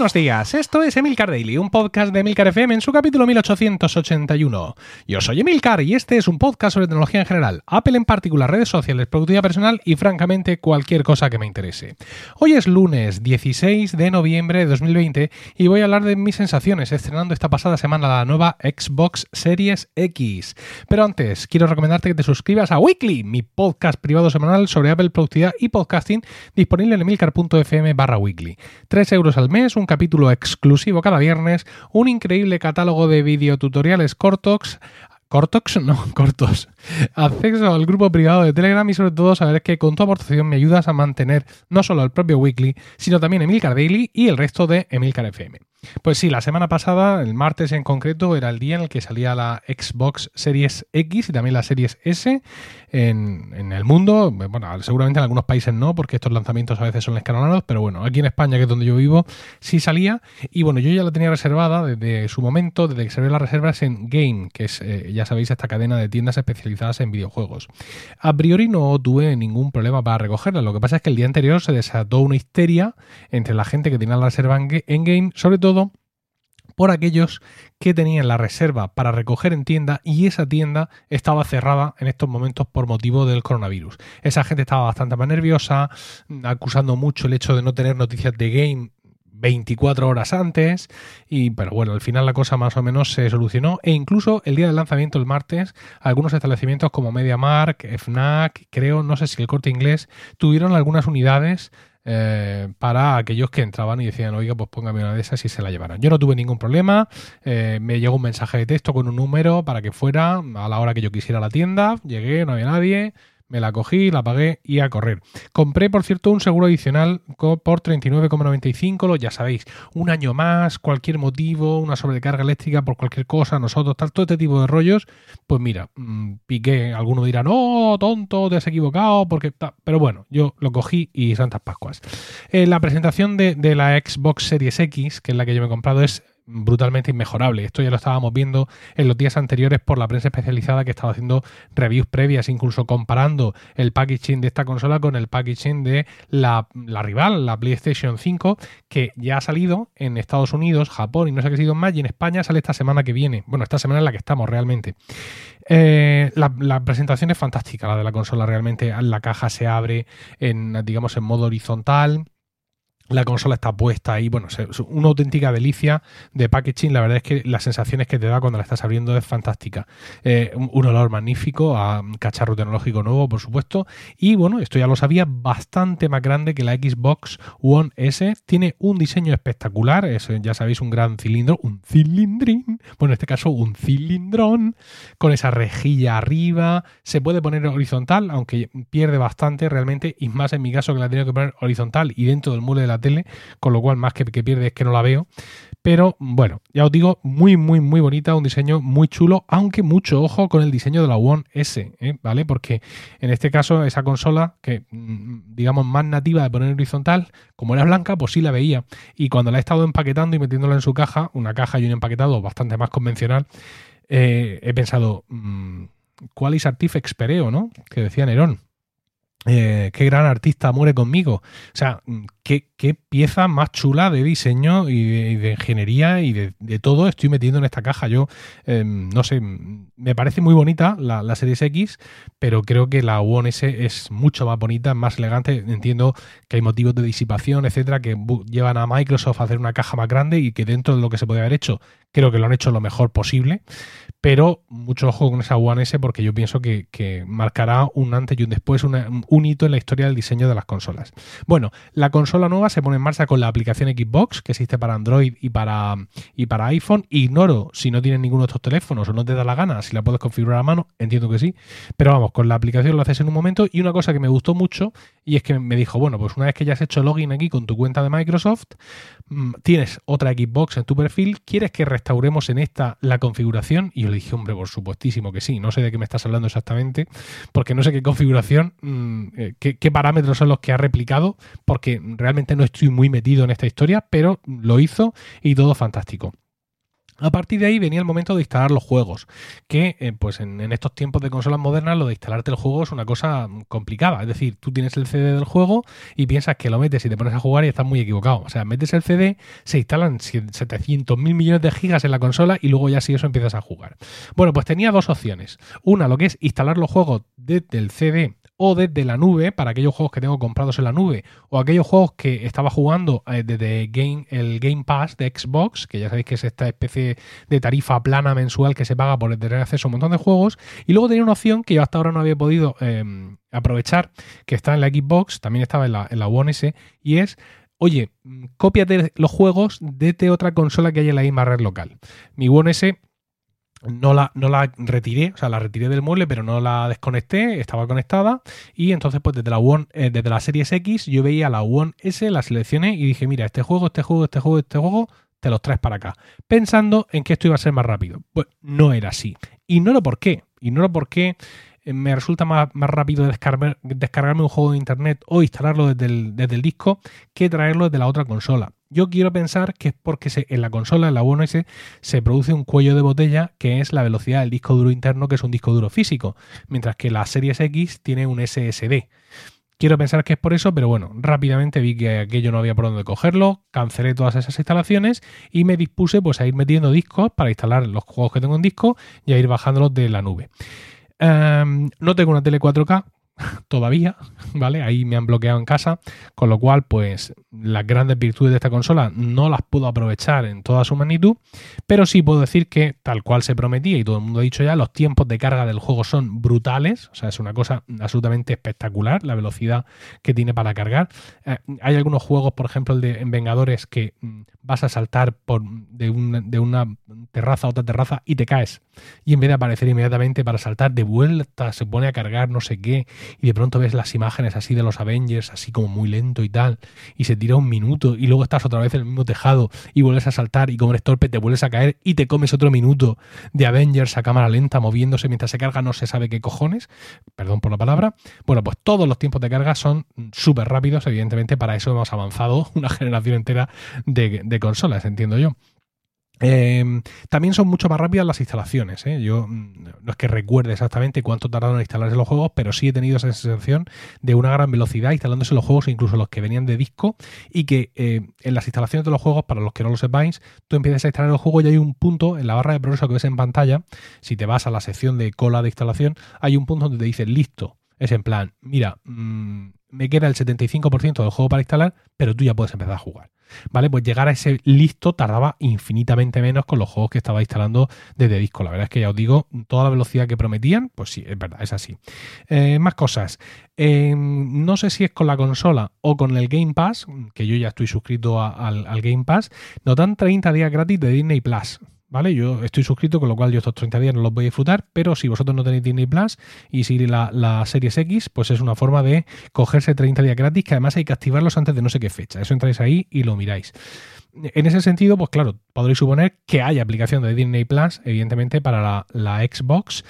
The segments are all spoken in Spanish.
Buenos días, esto es Emilcar Daily, un podcast de Emilcar FM en su capítulo 1881. Yo soy Emilcar y este es un podcast sobre tecnología en general, Apple en particular, redes sociales, productividad personal y francamente cualquier cosa que me interese. Hoy es lunes 16 de noviembre de 2020 y voy a hablar de mis sensaciones estrenando esta pasada semana la nueva Xbox Series X. Pero antes, quiero recomendarte que te suscribas a Weekly, mi podcast privado semanal sobre Apple, productividad y podcasting disponible en emilcar.fm barra weekly. 3 euros al mes un capítulo exclusivo cada viernes, un increíble catálogo de videotutoriales cortos, cortos, no, cortos, acceso al grupo privado de Telegram y sobre todo saber que con tu aportación me ayudas a mantener no solo el propio Weekly, sino también Emilcar Daily y el resto de Emilcar FM. Pues sí, la semana pasada, el martes en concreto, era el día en el que salía la Xbox Series X y también la Series S en, el mundo. Bueno, seguramente en algunos países no, porque estos lanzamientos a veces son escalonados, pero bueno, aquí en España, que es donde yo vivo, sí salía. Y bueno, yo ya la tenía reservada desde su momento, desde que se ve las reservas en Game, que es, eh, ya sabéis, esta cadena de tiendas especializadas en videojuegos. A priori no tuve ningún problema para recogerla. Lo que pasa es que el día anterior se desató una histeria entre la gente que tenía la reserva en Game, sobre todo por aquellos que tenían la reserva para recoger en tienda y esa tienda estaba cerrada en estos momentos por motivo del coronavirus. Esa gente estaba bastante más nerviosa, acusando mucho el hecho de no tener noticias de game 24 horas antes y pero bueno, al final la cosa más o menos se solucionó e incluso el día del lanzamiento el martes algunos establecimientos como MediaMark, FNAC, creo, no sé si el Corte Inglés tuvieron algunas unidades eh, para aquellos que entraban y decían, oiga, pues póngame una de esas y se la llevaran. Yo no tuve ningún problema, eh, me llegó un mensaje de texto con un número para que fuera a la hora que yo quisiera a la tienda, llegué, no había nadie, me la cogí, la pagué y a correr. Compré, por cierto, un seguro adicional por 39,95, ya sabéis, un año más, cualquier motivo, una sobrecarga eléctrica por cualquier cosa, nosotros, tal, todo este tipo de rollos, pues mira, mm, piqué, alguno dirá, no, tonto, te has equivocado, porque... Pero bueno, yo lo cogí y Santas Pascuas. Eh, la presentación de, de la Xbox Series X, que es la que yo me he comprado, es brutalmente inmejorable. Esto ya lo estábamos viendo en los días anteriores por la prensa especializada que estaba haciendo reviews previas, incluso comparando el packaging de esta consola con el packaging de la, rival, la PlayStation 5, que ya ha salido en Estados Unidos, Japón y no sé qué sido más, y en España sale esta semana que viene. Bueno, esta semana en la que estamos realmente. Eh, la, la, presentación es fantástica, la de la consola realmente. La caja se abre en, digamos, en modo horizontal la consola está puesta ahí, bueno, es una auténtica delicia de packaging. La verdad es que las sensaciones que te da cuando la estás abriendo es fantástica. Eh, un, olor magnífico a cacharro tecnológico nuevo, por supuesto. Y bueno, esto ya lo sabía, bastante más grande que la Xbox One S. Tiene un diseño espectacular, es, ya sabéis, un gran cilindro, un cilindrín, bueno, en este caso un cilindrón, con esa rejilla arriba. Se puede poner horizontal, aunque pierde bastante realmente, y más en mi caso que la tengo que poner horizontal y dentro del mule de la tele, con lo cual más que, que pierde es que no la veo. Pero bueno, ya os digo, muy, muy, muy bonita, un diseño muy chulo, aunque mucho ojo con el diseño de la One S, ¿eh? ¿vale? Porque en este caso, esa consola, que mm, digamos más nativa de poner horizontal, como era blanca, pues sí la veía. Y cuando la he estado empaquetando y metiéndola en su caja, una caja y un empaquetado bastante más convencional, eh, he pensado, ¿cuál Artifex Pereo, no? Que decía Nerón. Eh, qué gran artista muere conmigo. O sea, qué, pieza más chula de diseño y de, ingeniería y de, todo estoy metiendo en esta caja. Yo, em, no sé, me parece muy bonita la, Series X, pero creo que la One S es mucho más bonita, más elegante. Entiendo que hay motivos de disipación, etcétera, que llevan a Microsoft a hacer una caja más grande y que dentro de lo que se puede haber hecho, creo que lo han hecho lo mejor posible. Pero mucho ojo con esa One S porque yo pienso que, marcará un antes y un después, un hito en la historia del diseño de las consolas. Bueno, la consola nueva se pone en marcha con la aplicación Xbox que existe para Android y para, y para iPhone. Ignoro si no tienes ninguno de estos teléfonos o no te da la gana, si la puedes configurar a mano, entiendo que sí. Pero vamos, con la aplicación lo haces en un momento. Y una cosa que me gustó mucho y es que me dijo, bueno, pues una vez que ya has hecho login aquí con tu cuenta de Microsoft, mm, tienes otra Xbox en tu perfil, ¿quieres que restauremos en esta la configuración? Y yo le dije, hombre, por supuestísimo que sí. No sé de qué me estás hablando exactamente, porque no sé qué configuración, mm, eh, qué, parámetros son los que ha replicado, porque realmente no estoy muy metido en esta historia, pero lo hizo y todo fantástico. A partir de ahí venía el momento de instalar los juegos, que eh, pues en, estos tiempos de consolas modernas lo de instalarte el juego es una cosa complicada. Es decir, tú tienes el CD del juego y piensas que lo metes y te pones a jugar y estás muy equivocado. O sea, metes el CD, se instalan 700 mil millones de gigas en la consola y luego ya si eso empiezas a jugar. Bueno, pues tenía dos opciones. Una, lo que es instalar los juegos desde el CD o desde la nube, para aquellos juegos que tengo comprados en la nube, o aquellos juegos que estaba jugando eh, desde el Game Pass de Xbox, que ya sabéis que es esta especie de tarifa plana mensual que se paga por tener acceso a un montón de juegos. Y luego tenía una opción que yo hasta ahora no había podido em, aprovechar, que está en la Xbox, también estaba en la, One S, y es oye, cópiate los juegos desde otra consola que haya en la misma red local. Mi One S no la, no la retiré, o sea, la retiré del mueble, pero no la desconecté, estaba conectada. Y entonces, pues desde la One, eh, desde la Series X, yo veía la One S, la seleccioné y dije, mira, este juego, este juego, este juego, este juego, te los traes para acá. Pensando en que esto iba a ser más rápido. Pues no era así. Y no lo por qué. Y no lo por qué eh, me resulta más, más rápido descargarme un juego de internet o instalarlo desde el, desde el disco que traerlo desde la otra consola. Yo quiero pensar que es porque en la consola, en la One S, se produce un cuello de botella que es la velocidad del disco duro interno, que es un disco duro físico, mientras que la Series X tiene un SSD. Quiero pensar que es por eso, pero bueno, rápidamente vi que aquello no había por dónde cogerlo, cancelé todas esas instalaciones y me dispuse pues a ir metiendo discos para instalar los juegos que tengo en disco y a ir bajándolos de la nube. Em, no tengo una tele 4K, todavía, ¿vale? Ahí me han bloqueado en casa, con lo cual, pues las grandes virtudes de esta consola no las puedo aprovechar en toda su magnitud, pero sí puedo decir que, tal cual se prometía y todo el mundo ha dicho ya, los tiempos de carga del juego son brutales, o sea, es una cosa absolutamente espectacular la velocidad que tiene para cargar. Eh, hay algunos juegos, por ejemplo, el de en Vengadores, que mm, vas a saltar por, de, de una terraza a otra terraza y te caes. Y en vez de aparecer inmediatamente para saltar de vuelta, se pone a cargar no sé qué y de pronto ves las imágenes así de los Avengers, así como muy lento y tal, y se tira un minuto y luego estás otra vez en el mismo tejado y vuelves a saltar y como eres torpe te vuelves a caer y te comes otro minuto de Avengers a cámara lenta moviéndose mientras se carga no se sabe qué cojones, perdón por la palabra. Bueno, pues todos los tiempos de carga son súper rápidos, evidentemente para eso hemos avanzado una generación entera de, de consolas, entiendo yo. Em, también son mucho más rápidas las instalaciones. ¿eh? Yo mm, no es que recuerde exactamente cuánto tardaron en instalarse los juegos, pero sí he tenido esa sensación de una gran velocidad instalándose los juegos, incluso los que venían de disco, y que eh, en las instalaciones de los juegos, para los que no lo sepáis, tú empiezas a instalar el juego y hay un punto en la barra de progreso que ves en pantalla, si te vas a la sección de cola de instalación, hay un punto donde te dice listo. Es en plan, mira, mm, me queda el 75% del juego para instalar, pero tú ya puedes empezar a jugar. ¿Vale? Pues llegar a ese listo tardaba infinitamente menos con los juegos que estaba instalando desde disco. La verdad es que ya os digo, toda la velocidad que prometían, pues sí, es verdad, es así. Eh, más cosas. Eh, no sé si es con la consola o con el Game Pass, que yo ya estoy suscrito al, al Game Pass, nos dan 30 días gratis de Disney Plus. ¿Vale? Yo estoy suscrito, con lo cual yo estos 30 días no los voy a disfrutar, pero si vosotros no tenéis Disney Plus y si la, la Series X, pues es una forma de cogerse 30 días gratis, que además hay que activarlos antes de no sé qué fecha. Eso entráis ahí y lo miráis. En ese sentido, pues claro, podréis suponer que hay aplicación de Disney Plus, evidentemente, para la, Xbox.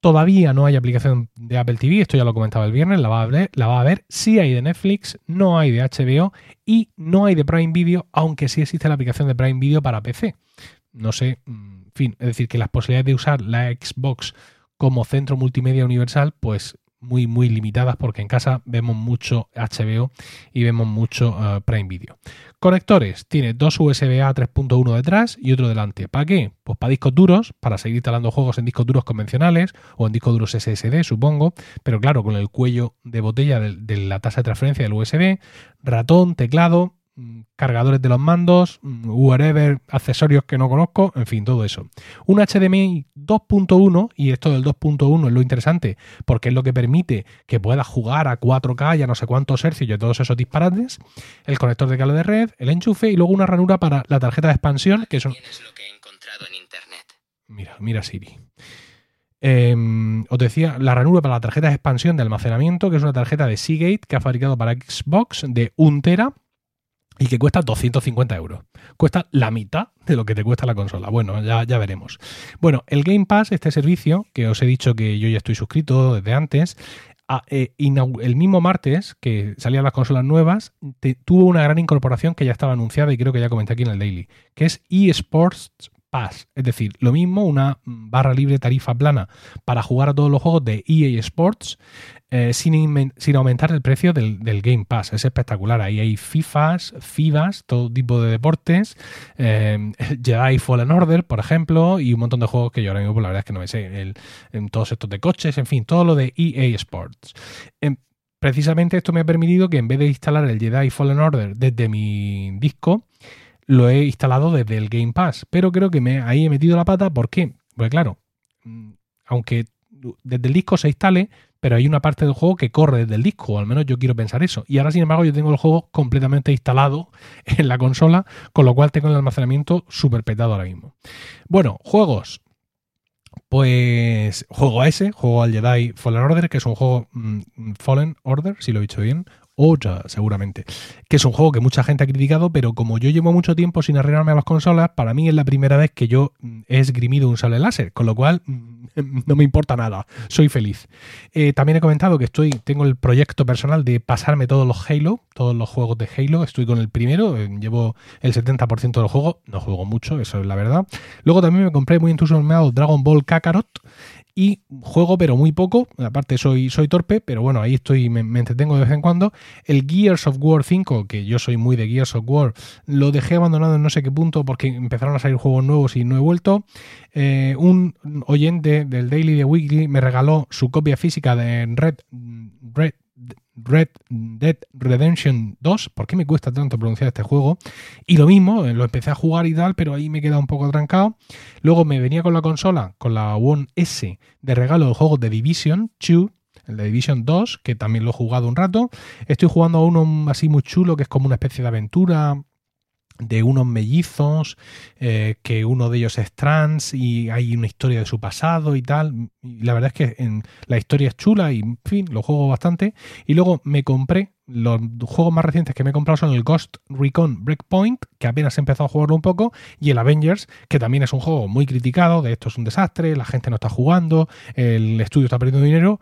Todavía no hay aplicación de Apple TV, esto ya lo comentaba el viernes, la va, a ver, la va a ver. Sí hay de Netflix, no hay de HBO y no hay de Prime Video, aunque sí existe la aplicación de Prime Video para PC no sé, en fin, es decir, que las posibilidades de usar la Xbox como centro multimedia universal, pues muy, muy limitadas porque en casa vemos mucho HBO y vemos mucho eh, Prime Video. Conectores, tiene dos USB A 3.1 detrás y otro delante. ¿Para qué? Pues para discos duros, para seguir instalando juegos en discos duros convencionales o en discos duros SSD, supongo, pero claro, con el cuello de botella de la tasa de transferencia del USB, ratón, teclado, Mm, cargadores de los mandos, mm, whatever, accesorios que no conozco, en fin, todo eso. Un HDMI 2.1, y esto del 2.1 es lo interesante, porque es lo que permite que puedas jugar a 4K y a no sé cuántos hercios y todos esos disparates, el conector de cable de red, el enchufe y luego una ranura para la tarjeta de expansión, que son... lo que he encontrado en internet. Mira, mira Siri. Em, os decía, la ranura para la tarjeta de expansión de almacenamiento, que es una tarjeta de Seagate que ha fabricado para Xbox de 1 tera y que cuesta 250 euros. Cuesta la mitad de lo que te cuesta la consola. Bueno, ya, ya veremos. Bueno, el Game Pass, este servicio, que os he dicho que yo ya estoy suscrito desde antes, eh, el mismo martes que salían las consolas nuevas, tuvo una gran incorporación que ya estaba anunciada y creo que ya comenté aquí en el Daily, que es eSports Pass. Es decir, lo mismo, una barra libre tarifa plana para jugar a todos los juegos de EA Sports eh, sin, sin, aumentar el precio del, Game Pass. Es espectacular. Ahí hay FIFAs, FIBAs, todo tipo de deportes, eh, Jedi Fallen Order, por ejemplo, y un montón de juegos que yo ahora mismo, pues, la verdad es que no me sé. en todos estos de coches, en fin, todo lo de EA Sports. Em, precisamente esto me ha permitido que en vez de instalar el Jedi Fallen Order desde mi disco, lo he instalado desde el Game Pass. Pero creo que me, ahí he metido la pata. ¿Por qué? Pues claro, mm, aunque desde el disco se instale, pero hay una parte del juego que corre desde el disco, o al menos yo quiero pensar eso. Y ahora, sin embargo, yo tengo el juego completamente instalado en la consola, con lo cual tengo el almacenamiento súper petado ahora mismo. Bueno, juegos. Pues juego a ese, juego al Jedi Fallen Order, que es un juego mm, Fallen Order, si lo he dicho bien, otra, seguramente. Que es un juego que mucha gente ha criticado, pero como yo llevo mucho tiempo sin arreglarme a las consolas, para mí es la primera vez que yo mm, he esgrimido un sable láser, con lo cual mm, no me importa nada, soy feliz. Eh, también he comentado que estoy, tengo el proyecto personal de pasarme todos los Halo, todos los juegos de Halo, estoy con el primero, eh, llevo el 70% del juego, no juego mucho, eso es la verdad. Luego también me compré muy entusiasmado Dragon Ball Kakarot, y juego pero muy poco, aparte soy, soy torpe, pero bueno, ahí estoy, me, entretengo de vez en cuando. El Gears of War 5, que yo soy muy de Gears of War, lo dejé abandonado en no sé qué punto porque empezaron a salir juegos nuevos y no he vuelto. Eh, un oyente del Daily de Weekly me regaló su copia física de Red, Red Red Dead Redemption 2. ¿Por qué me cuesta tanto pronunciar este juego? Y lo mismo, eh, lo empecé a jugar y tal, pero ahí me queda un poco trancado. Luego me venía con la consola, con la One S, de regalo el juego de Division 2, el de Division 2, que también lo he jugado un rato. Estoy jugando a uno así muy chulo, que es como una especie de aventura de unos mellizos, eh, que uno de ellos es trans y hay una historia de su pasado y tal. La verdad es que en, la historia es chula y, en fin, lo juego bastante. Y luego me compré, los juegos más recientes que me he comprado son el Ghost Recon Breakpoint, que apenas he empezado a jugarlo un poco, y el Avengers, que también es un juego muy criticado, de esto es un desastre, la gente no está jugando, el estudio está perdiendo dinero.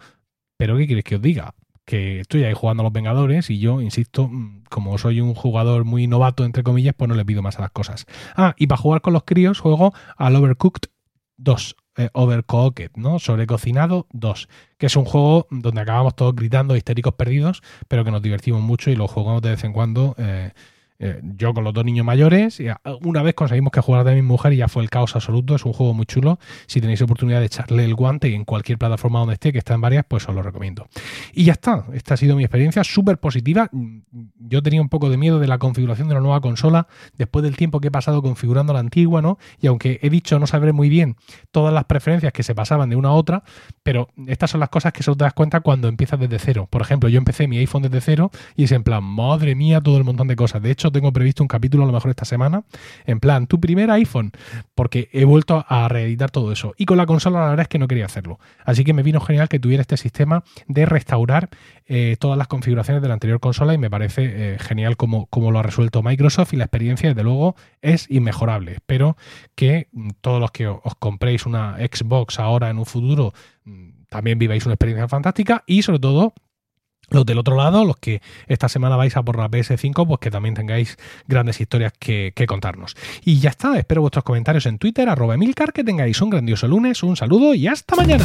Pero ¿qué quieres que os diga? Que estoy ahí jugando a los Vengadores y yo, insisto, mm, como soy un jugador muy novato, entre comillas, pues no le pido más a las cosas. Ah, y para jugar con los críos juego al Overcooked 2, eh, Overcooked, ¿no? Sobrecocinado 2, que es un juego donde acabamos todos gritando, histéricos perdidos, pero que nos divertimos mucho y lo jugamos de vez en cuando. Eh, eh, yo con los dos niños mayores, y una vez conseguimos que jugara de mi mujer y ya fue el caos absoluto. Es un juego muy chulo. Si tenéis oportunidad de echarle el guante en cualquier plataforma donde esté, que está en varias, pues os lo recomiendo. Y ya está. Esta ha sido mi experiencia súper positiva. Yo tenía un poco de miedo de la configuración de la nueva consola después del tiempo que he pasado configurando la antigua, ¿no? Y aunque he dicho no sabré muy bien todas las preferencias que se pasaban de una a otra, pero estas son las cosas que solo te das cuenta cuando empiezas desde cero. Por ejemplo, yo empecé mi iPhone desde cero y es en plan, madre mía, todo el montón de cosas. De hecho, tengo previsto un capítulo a lo mejor esta semana, en plan, tu primer iPhone, porque he vuelto a reeditar todo eso. Y con la consola la verdad es que no quería hacerlo. Así que me vino genial que tuviera este sistema de restaurar eh, todas las configuraciones de la anterior consola y me parece eh, genial como, como lo ha resuelto Microsoft y la experiencia, desde luego, es inmejorable. Espero que mm, todos los que os compréis una Xbox ahora en un futuro mm, también viváis una experiencia fantástica y sobre todo los del otro lado, los que esta semana vais a por la PS5, pues que también tengáis grandes historias que, contarnos. Y ya está, espero vuestros comentarios en Twitter, arroba Emilcar, que tengáis un grandioso lunes, un saludo y hasta mañana.